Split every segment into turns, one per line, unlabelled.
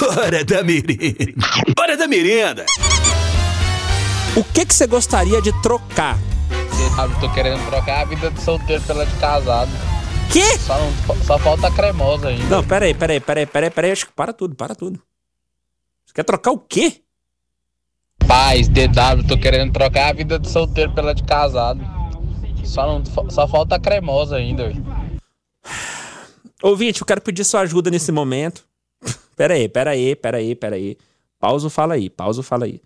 Hora da merenda. Hora da merenda.
O que que você gostaria de trocar?
Eu tô querendo trocar a vida de solteiro pela de casado.
Que?
Só, não, só falta a cremosa ainda.
Não, peraí, peraí, peraí, peraí, peraí. Acho que para tudo, para tudo. Você quer trocar o quê?
Paz, DW, tô querendo trocar a vida de solteiro pela de casado. Só, não, só falta a cremosa ainda.
Ouvinte, eu quero pedir sua ajuda nesse momento. Peraí, peraí, peraí, peraí. Pausa, fala aí, pausa, fala aí.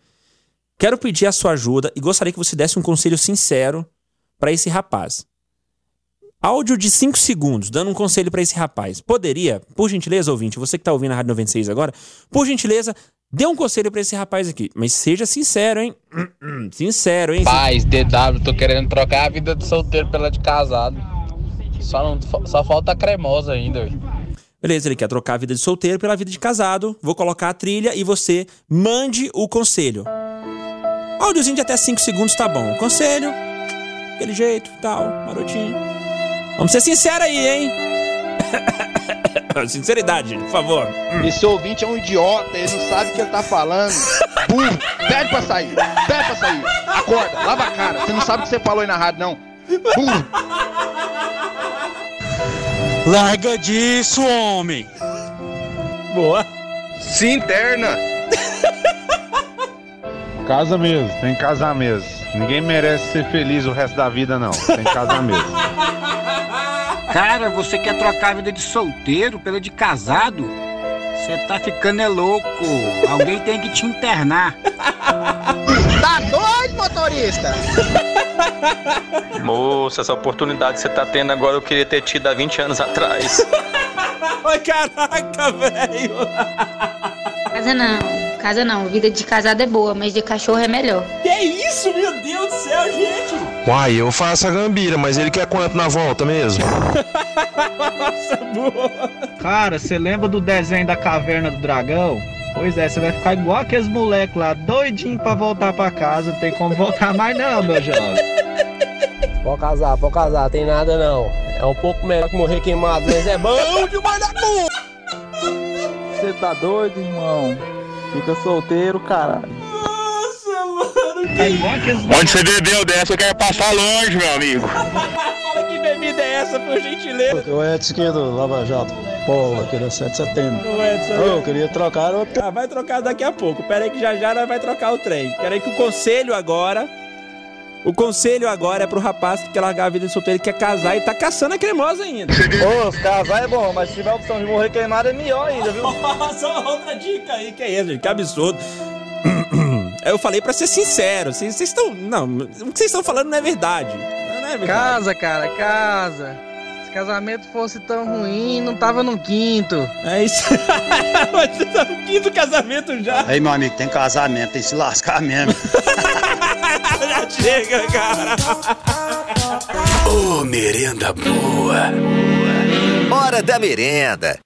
Quero pedir a sua ajuda e gostaria que você desse um conselho sincero para esse rapaz. Áudio de 5 segundos, dando um conselho para esse rapaz. Poderia, por gentileza, ouvinte, você que tá ouvindo a Rádio 96 agora, por gentileza, dê um conselho para esse rapaz aqui. Mas seja sincero, hein? Sincero, hein?
Paz, DW, tô querendo trocar a vida de solteiro pela de casado. Só, não, só falta a cremosa ainda. Ué.
Beleza, ele quer trocar a vida de solteiro pela vida de casado. Vou colocar a trilha e você mande o conselho. Áudiozinho de até 5 segundos tá bom. Conselho, aquele jeito, tal, marotinho. Vamos ser sinceros aí, hein? Sinceridade, por favor.
Esse ouvinte é um idiota, ele não sabe o que ele tá falando. Burro, pede pra sair, pede pra sair. Acorda, lava a cara. Você não sabe o que você falou aí na rádio, não. Burro.
Larga disso, homem!
Boa.
Se interna.
Casa mesmo, tem que casar mesmo. Ninguém merece ser feliz o resto da vida, não. Tem que casar mesmo.
Cara, você quer trocar a vida de solteiro pela de casado? Você tá ficando é louco. Alguém tem que te internar.
Tá doido, motorista?
Moça, essa oportunidade que você tá tendo agora eu queria ter tido há 20 anos atrás.
Ai, caraca, velho.
Casa não, casa não. Vida de casado é boa, mas de cachorro é melhor.
Que isso, meu Deus do céu, gente?
Uai, eu faço a gambira, mas ele quer quanto na volta mesmo?
Nossa, boa.
Cara, você lembra do desenho da caverna do dragão? Pois é, você vai ficar igual aqueles moleques lá, doidinho pra voltar pra casa. Não tem como voltar mais não, meu jovem.
Pode casar, pode casar, tem nada não. É um pouco melhor que morrer queimado, mas é bom demais da porra!
Você tá doido, irmão? Fica solteiro, caralho.
Nossa, mano.
É aqueles
Onde você bebeu dessa, eu quero passar longe, meu amigo.
Fala que bebida é essa, por gentileza.
O Edson aqui do Lava Jato. Pô, aquele é 7 de setembro. Ô, eu queria trocar o...
Ah, vai trocar daqui a pouco. Pera aí que já já nós vai trocar o trem. Pera aí que o conselho agora... O conselho agora é pro rapaz que quer largar a vida de solteiro, quer casar e tá caçando a cremosa ainda.
Ô, casar é bom, mas se tiver a opção de morrer queimado é melhor ainda, viu?
Nossa, outra dica aí, que é isso, gente? Que absurdo. Eu falei pra ser sincero. Vocês vocês estão. Não, o que vocês estão falando não é verdade. Não é verdade.
Casa, cara, casa. Se casamento fosse tão ruim, não tava no quinto.
É isso. Mas você tá no quinto casamento já.
Aí, meu amigo, tem casamento, tem que se lascar mesmo.
já chega, cara.
Ô, merenda boa.
Hora da merenda.